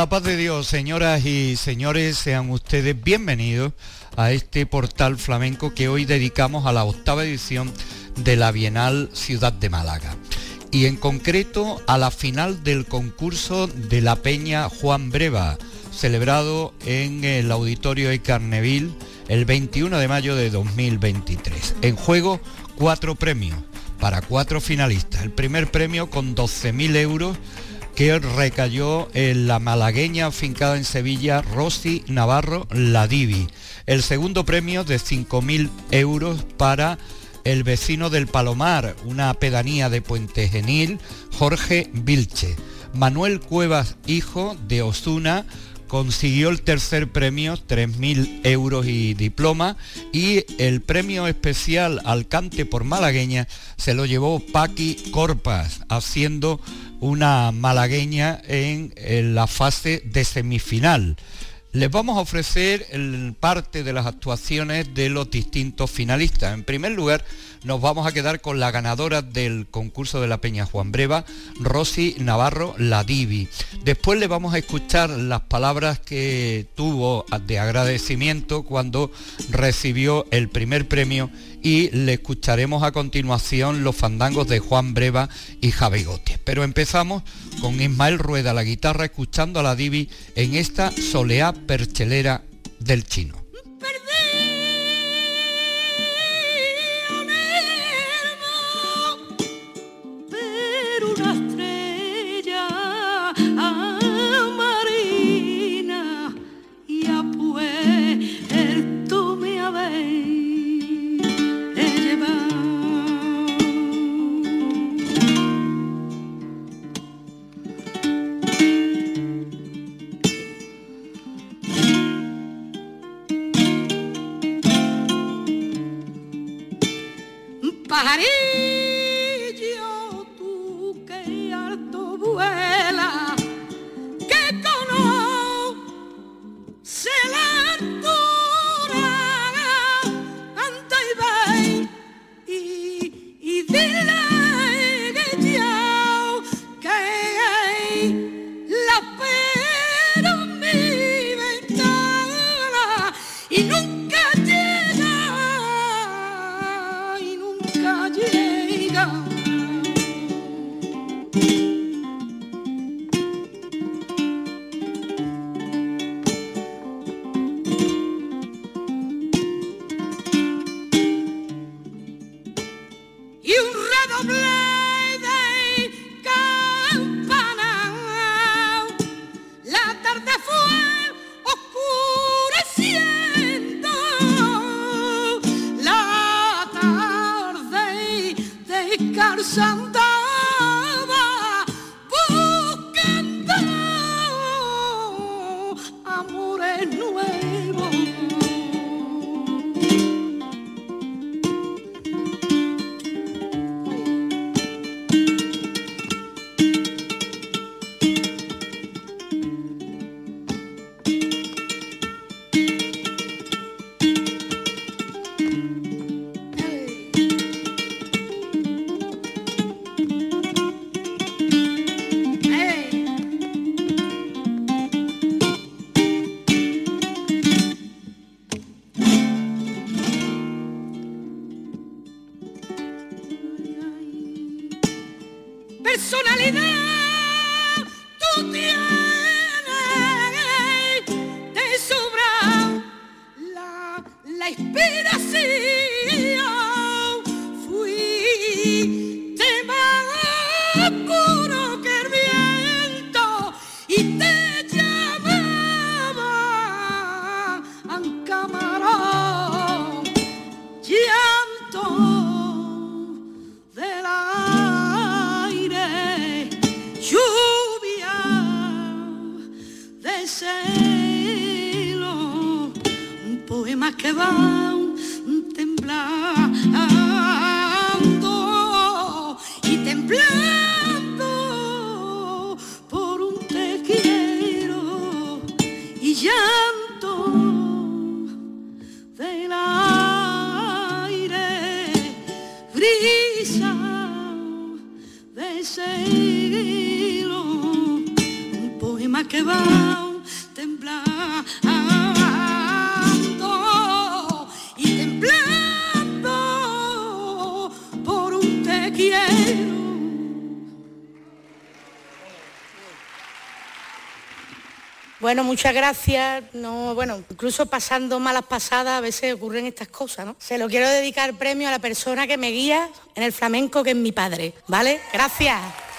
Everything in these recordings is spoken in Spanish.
la paz de Dios, señoras y señores, sean ustedes bienvenidos a este portal flamenco que hoy dedicamos a la octava edición de la Bienal Ciudad de Málaga y en concreto a la final del concurso de la Peña Juan Breva, celebrado en el Auditorio de Carneville el 21 de mayo de 2023. En juego cuatro premios para cuatro finalistas. El primer premio con 12.000 euros que recayó en la malagueña afincada en Sevilla Rosy Navarro Ladivi. El segundo premio de 5.000 euros para el vecino del Palomar, una pedanía de Puente Genil, Jorge Vilche. Manuel Cuevas, hijo de Osuna, consiguió el tercer premio, 3.000 euros y diploma, y el premio especial al cante por malagueña se lo llevó Paqui Corpas, haciendo una malagueña en, la fase de semifinal. Les vamos a ofrecer parte de las actuaciones de los distintos finalistas. En primer lugar, nos vamos a quedar con la ganadora del concurso de la Peña Juan Breva, Rosy Navarro Ladivi. Después le vamos a escuchar las palabras que tuvo de agradecimiento cuando recibió el primer premio y le escucharemos a continuación los fandangos de Juan Breva y Javigote. Pero empezamos con Ismael Rueda, la guitarra, escuchando a la Divi en esta soleá perchelera del chino. problem. poemas que van temblar. Bueno, muchas gracias. No, bueno, incluso pasando malas pasadas a veces ocurren estas cosas, ¿no? Se lo quiero dedicar premio a la persona que me guía en el flamenco, que es mi padre, ¿vale? Gracias.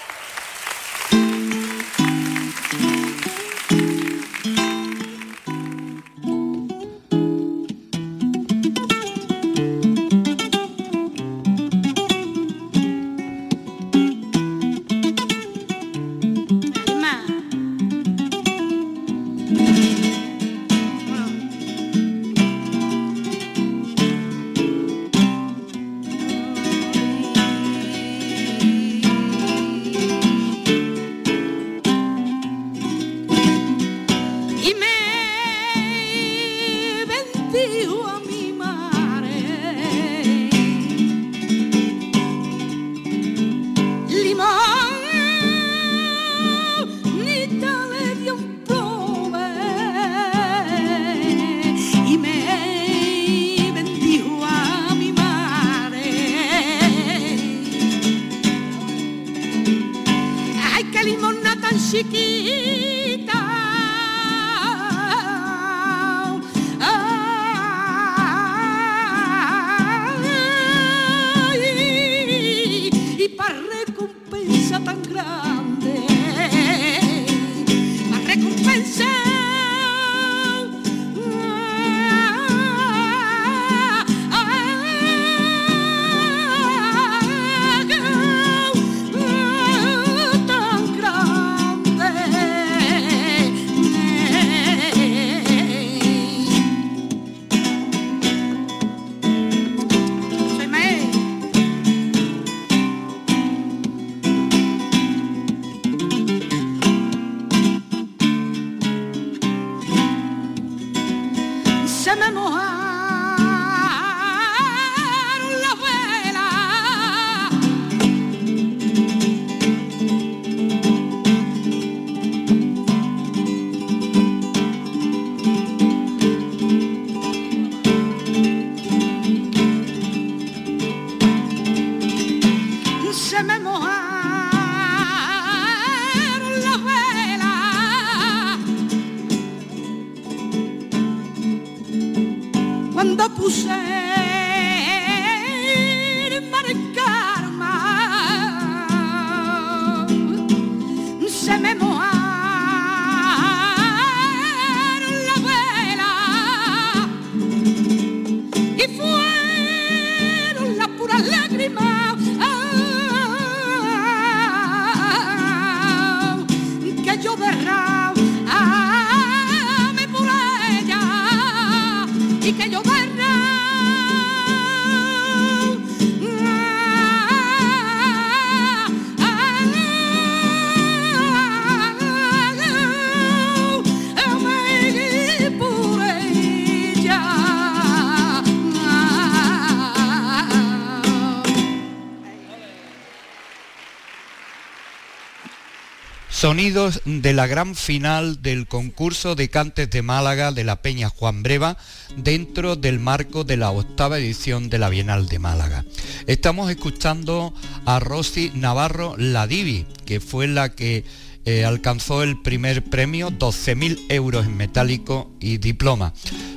Sonidos de la gran final del concurso de cantes de Málaga de la Peña Juan Breva dentro del marco de la octava edición de la Bienal de Málaga. Estamos escuchando a Rosy Navarro Ladivi, que fue la que eh, alcanzó el primer premio, 12.000 euros en metálico y diploma.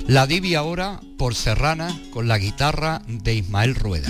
La Divi ahora por Serrana con la guitarra de Ismael Rueda.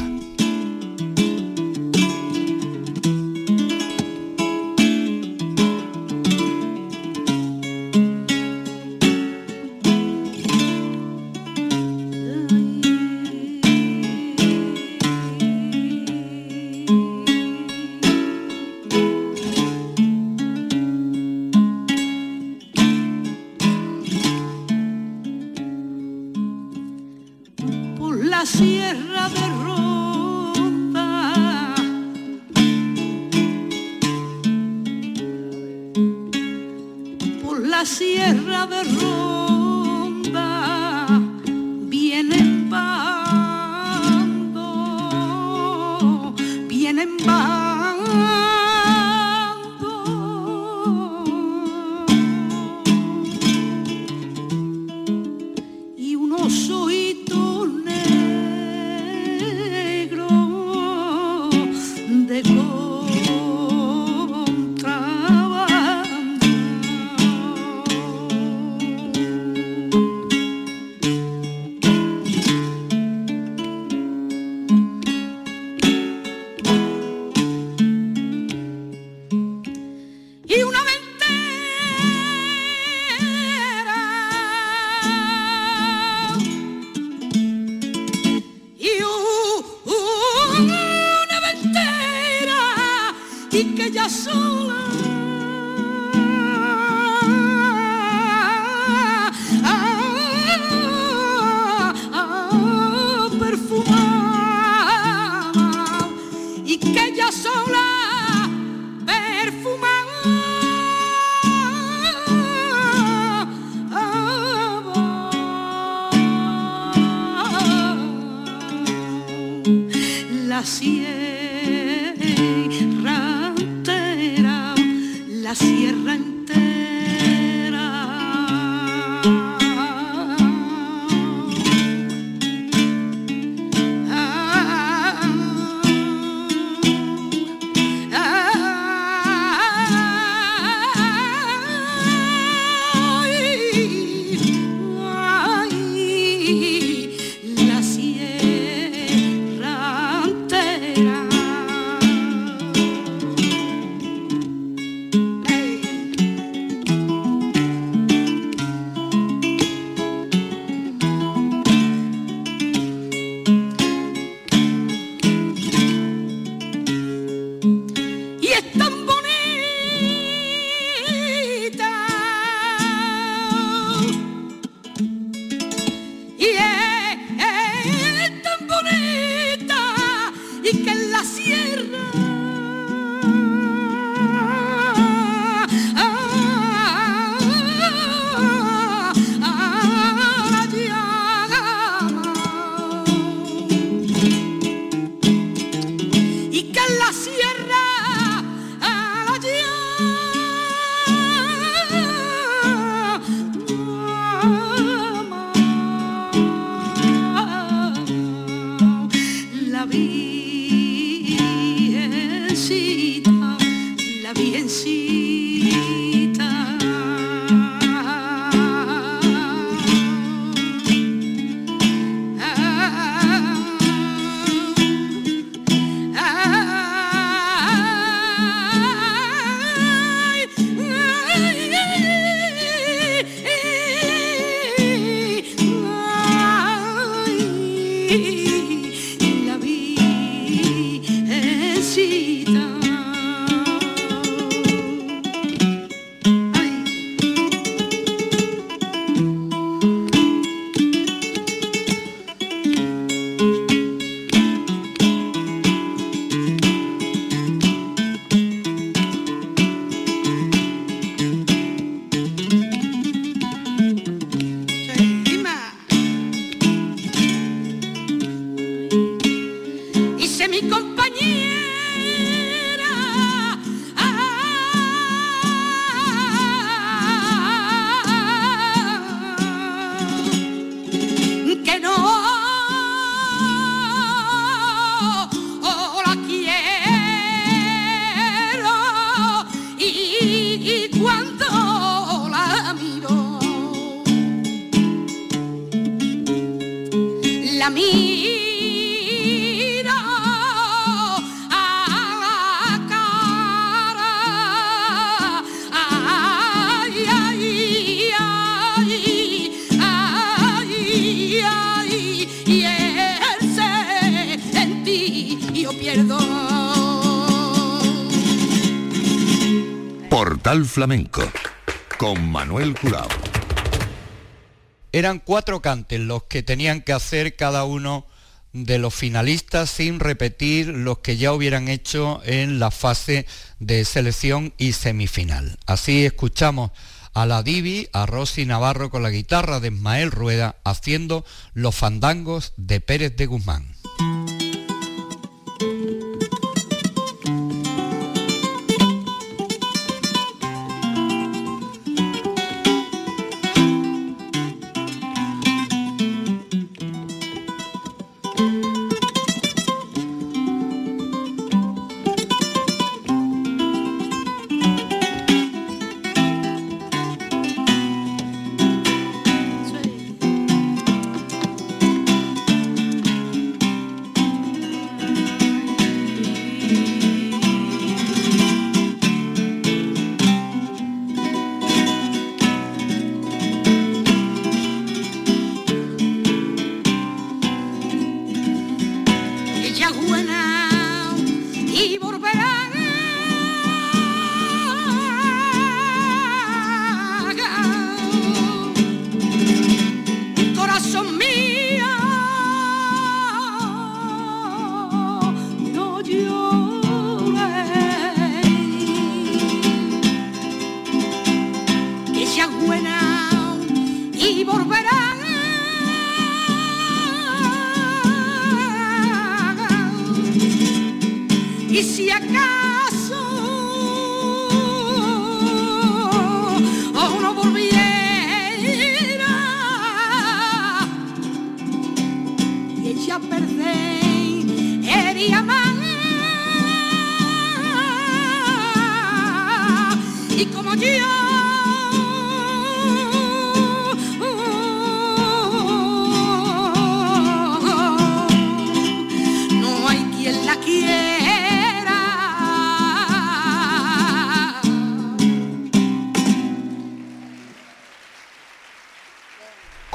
Oh. Con Manuel Curao. Eran cuatro cantes los que tenían que hacer cada uno de los finalistas sin repetir los que ya hubieran hecho en la fase de selección y semifinal. Así escuchamos a la Divi, a Rosy Navarro con la guitarra de Ismael Rueda haciendo los fandangos de Pérez de Guzmán.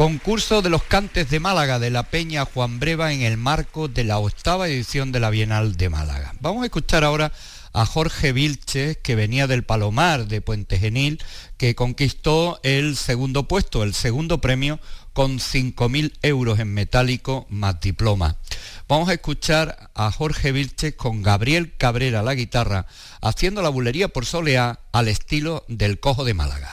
Concurso de los cantes de Málaga de la Peña Juan Breva en el marco de la octava edición de la Bienal de Málaga. Vamos a escuchar ahora a Jorge Vilches, que venía del Palomar de Puente Genil, que conquistó el segundo puesto, el segundo premio, con 5.000 euros en metálico más diploma. Vamos a escuchar a Jorge Vilches con Gabriel Cabrera la guitarra, haciendo la bulería por soleá al estilo del Cojo de Málaga.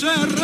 ser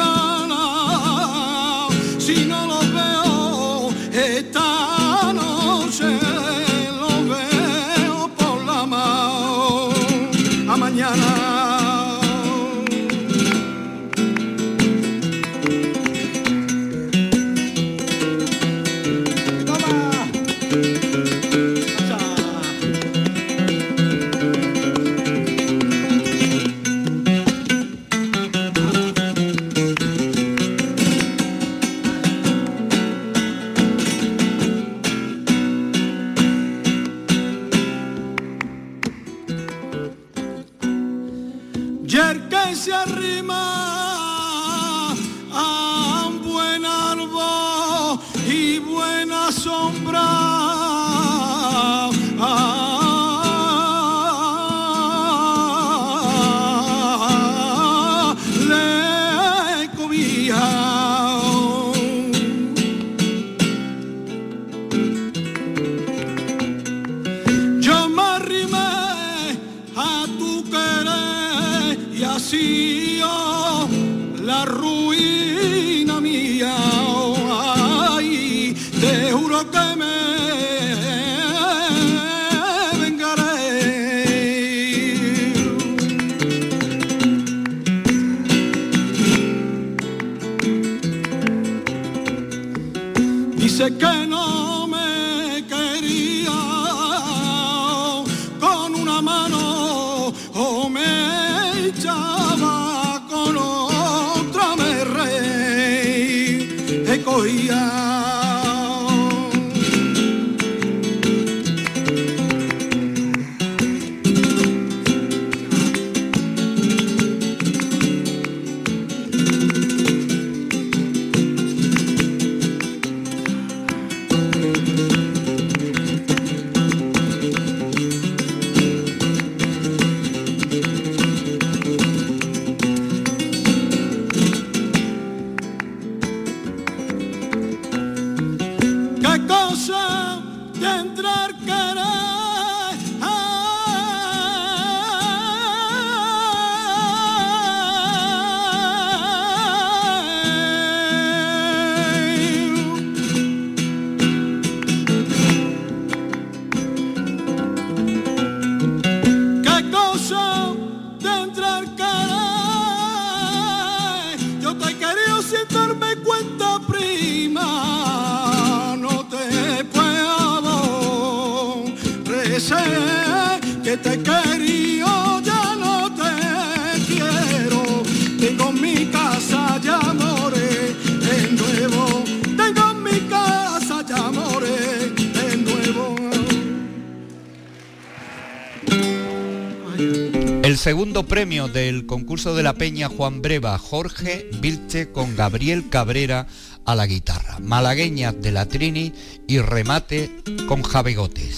voy a segundo premio del concurso de la Peña Juan Breva, Jorge Vilche con Gabriel Cabrera a la guitarra, malagueñas de la Trini y remate con Jabegotes.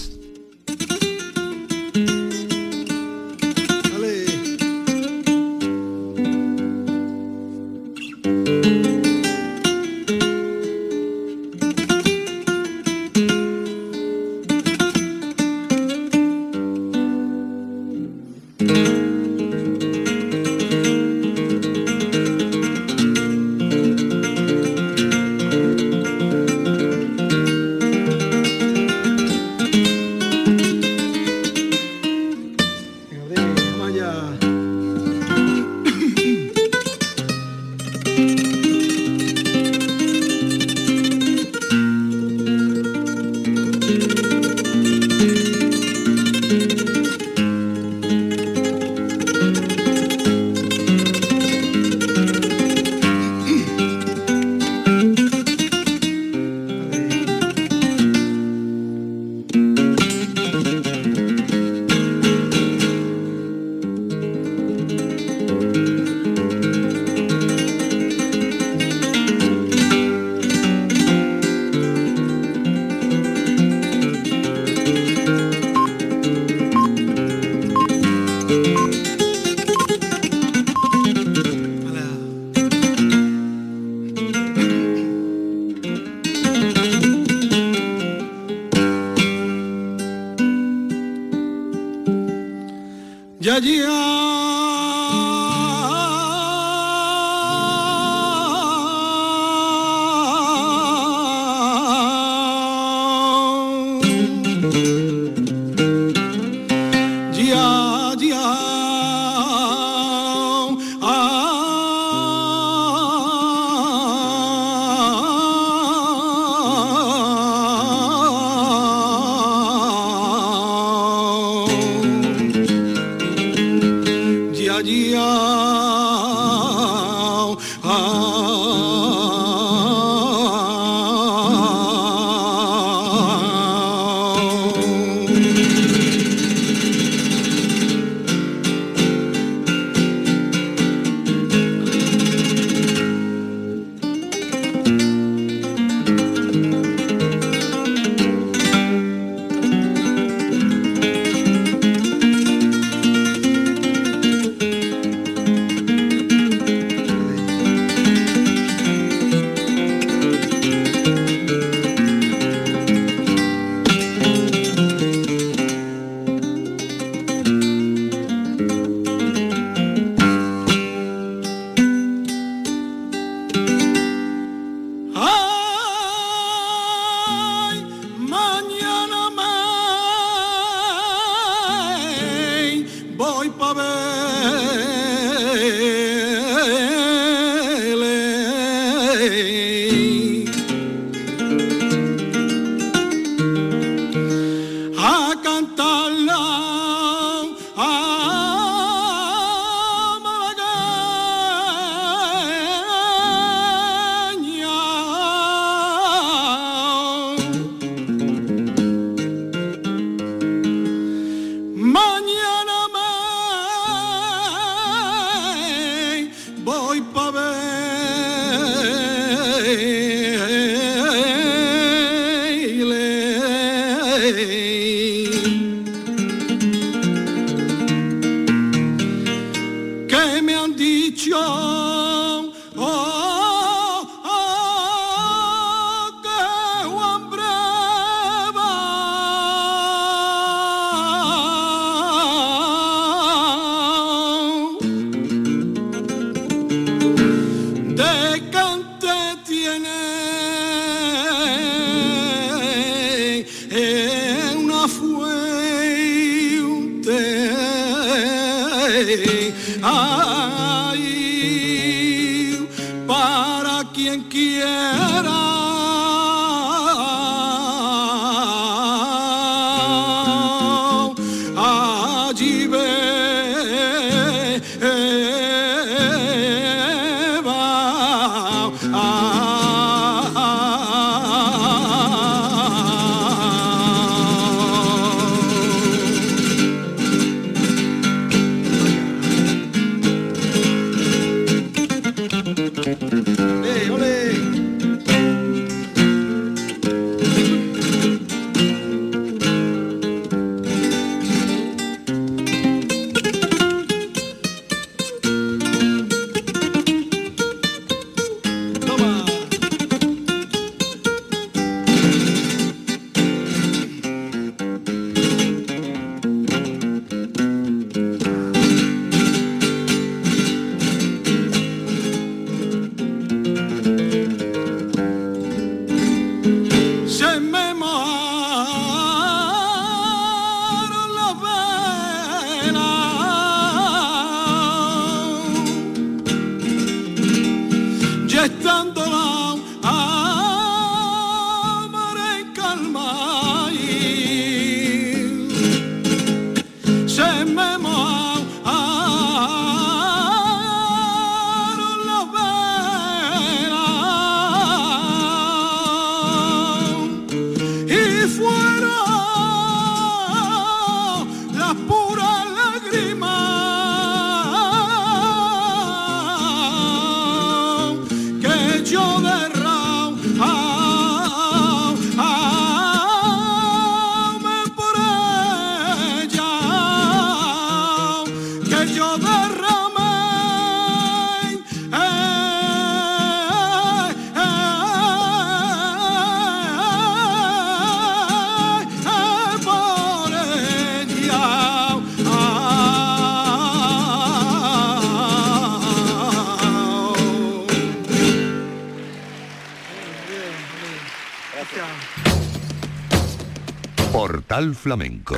Flamenco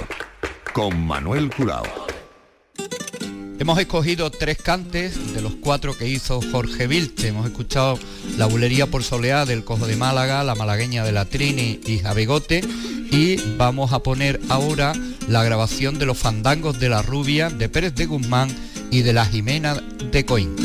con Manuel Curao. Hemos escogido tres cantes de los cuatro que hizo Jorge Vilte. Hemos escuchado La bulería por soleá del Cojo de Málaga, La malagueña de la Trini y Javigote. Y vamos a poner ahora la grabación de los fandangos de la rubia de Pérez de Guzmán y de la Jimena de Coín.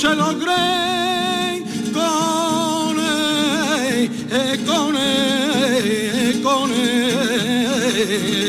Se lo cree con él, eh, con él, con él.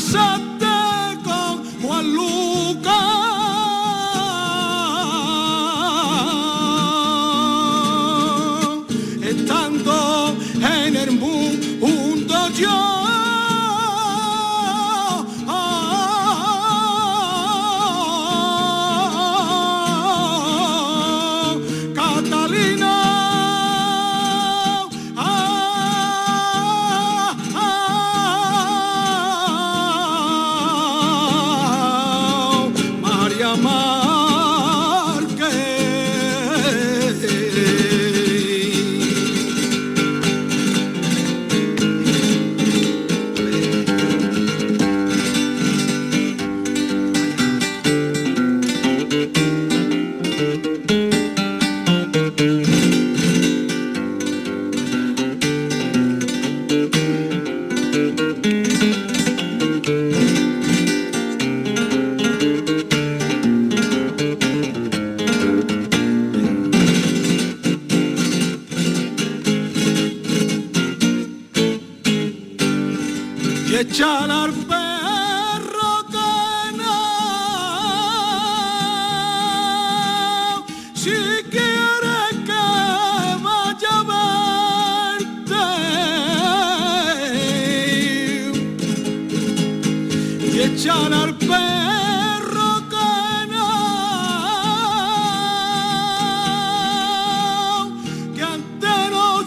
Passion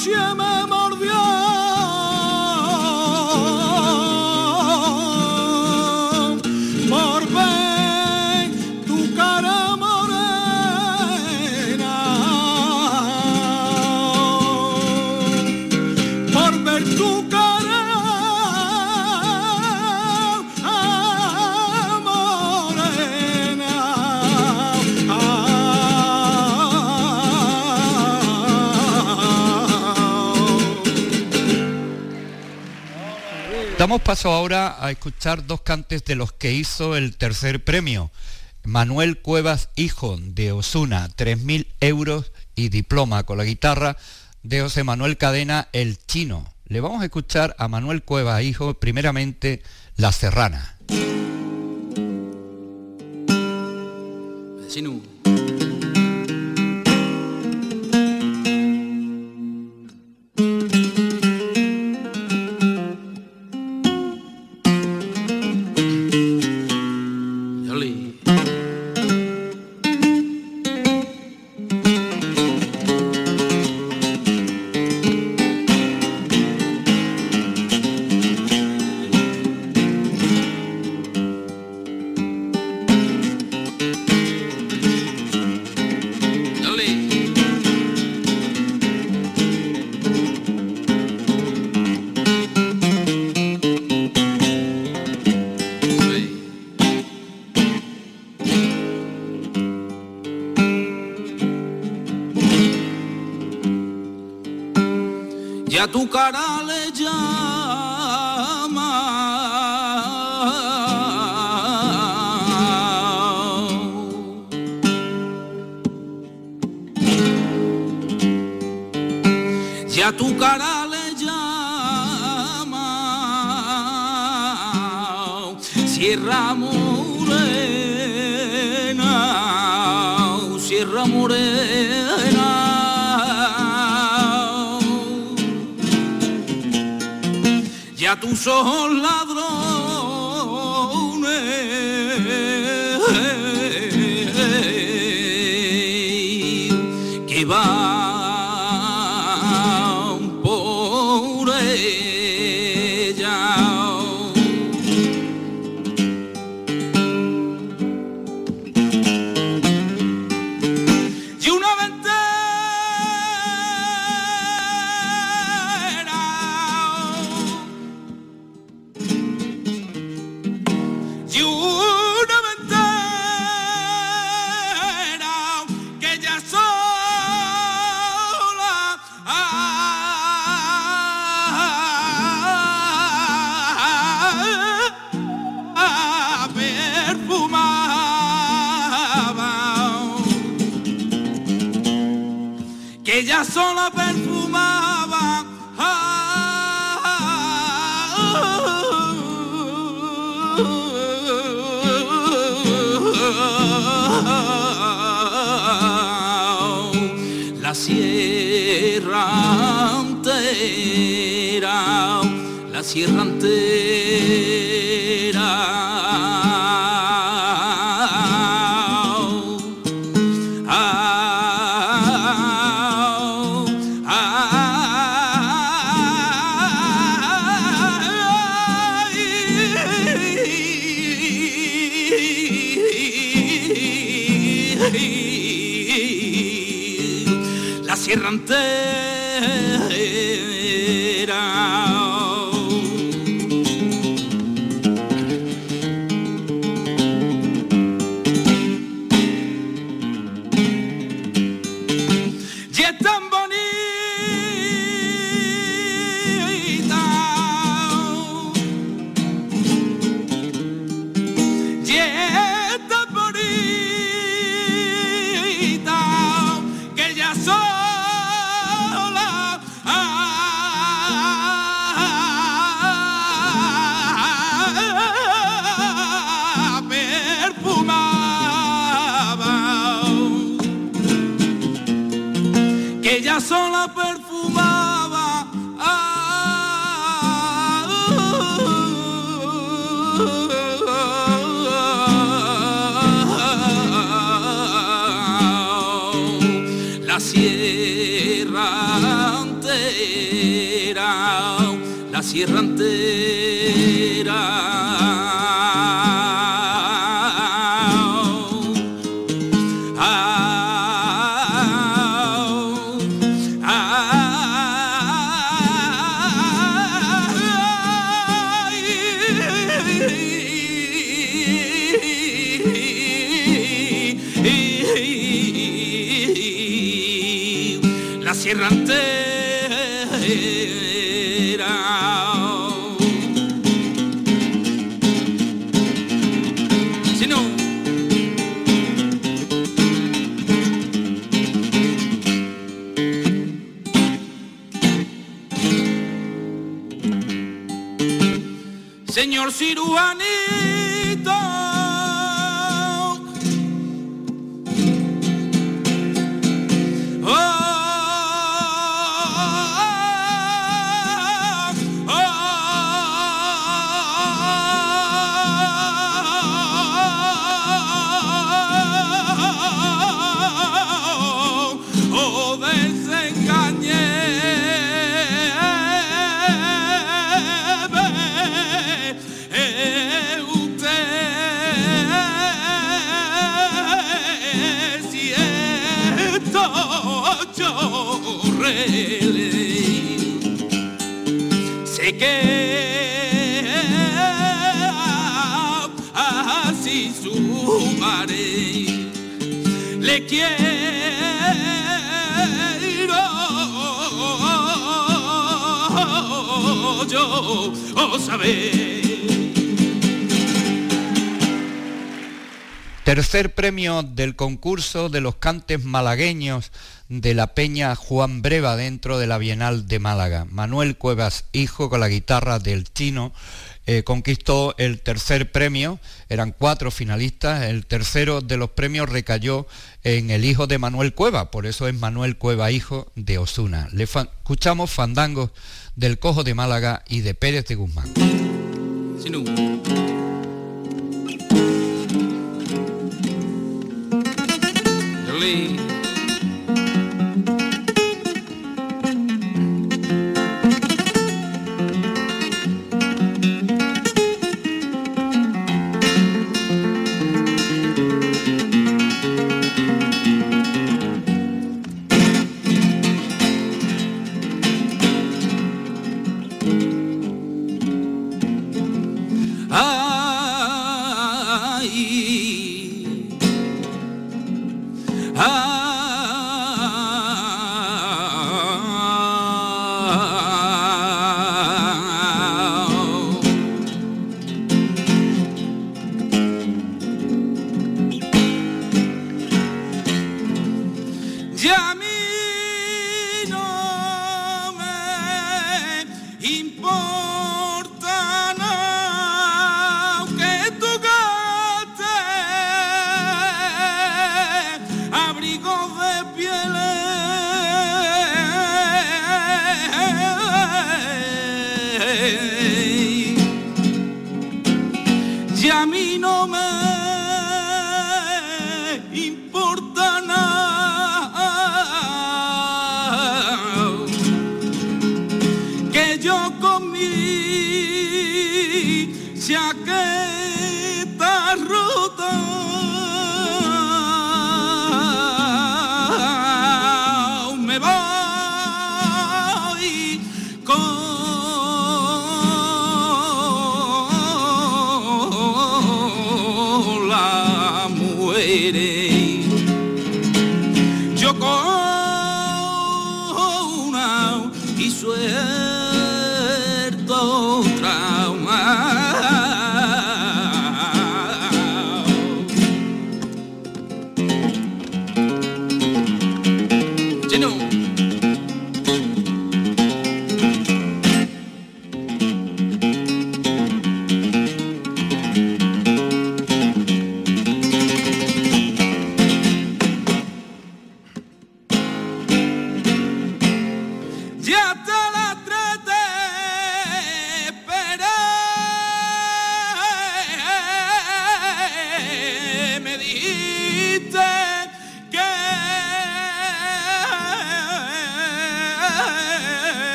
insieme Damos paso ahora a escuchar dos cantes de los que hizo el tercer premio. Manuel Cuevas, hijo de Osuna, 3.000 euros y diploma con la guitarra de José Manuel Cadena, el chino. Le vamos a escuchar a Manuel Cuevas, hijo, primeramente La Serrana. Ya tu cara le llama. Ya tu cara Ya la sierra entera, la sierra entera. La Tercer premio del concurso de los cantes malagueños de la Peña Juan Breva dentro de la Bienal de Málaga. Manuel Cuevas, hijo con la guitarra del chino, eh, conquistó el tercer premio, eran cuatro finalistas, el tercero de los premios recayó en el hijo de Manuel Cueva, por eso es Manuel Cueva, hijo de Osuna. Le escuchamos fandangos del Cojo de Málaga y de Pérez de Guzmán. leave importa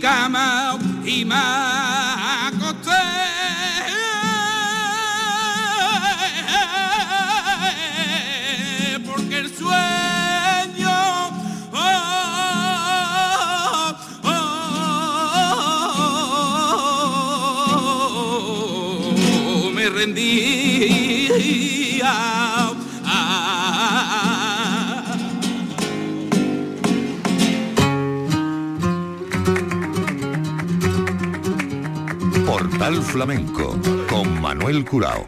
cama y me Flamenco con Manuel Curao.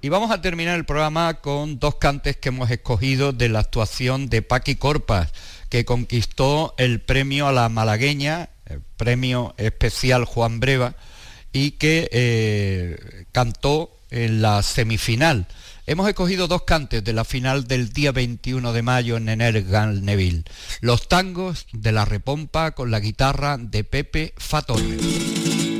Y vamos a terminar el programa con dos cantes que hemos escogido de la actuación de Paqui Corpas, que conquistó el premio a la malagueña, el premio especial Juan Breva, y que eh, cantó en la semifinal. Hemos escogido dos cantes de la final del día 21 de mayo en Energal Neville. Los tangos de la repompa con la guitarra de Pepe Fatorre.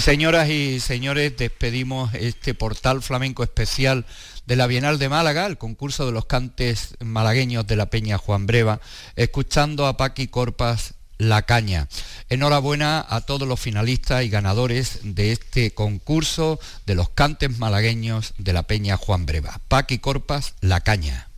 Señoras y señores, despedimos este portal flamenco especial de la Bienal de Málaga, el concurso de los cantes malagueños de la Peña Juan Breva, escuchando a Paqui Corpas La Caña. Enhorabuena a todos los finalistas y ganadores de este concurso de los cantes malagueños de la Peña Juan Breva. Paqui Corpas La Caña.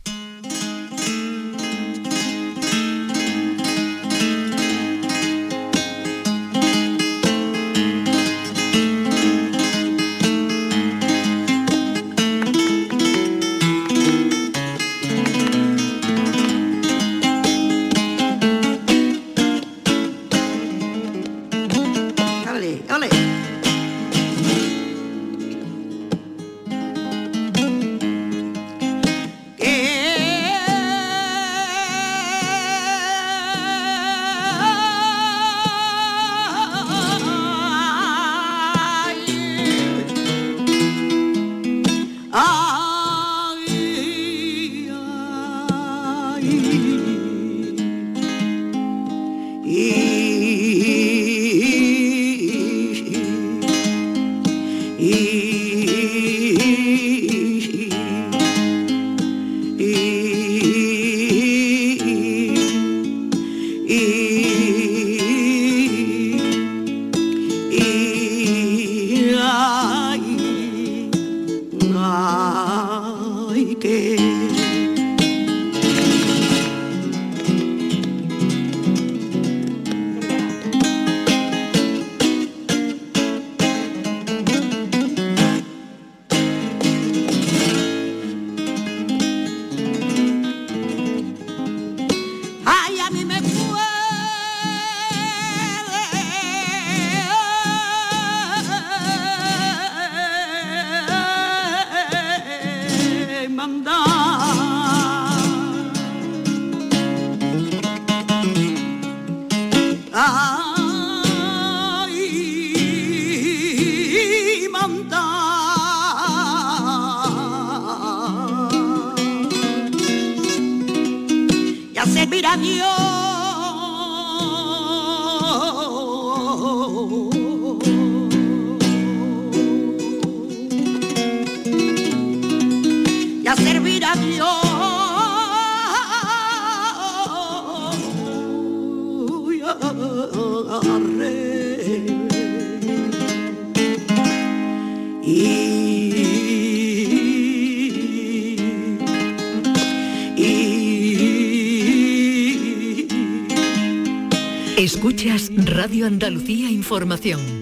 Información.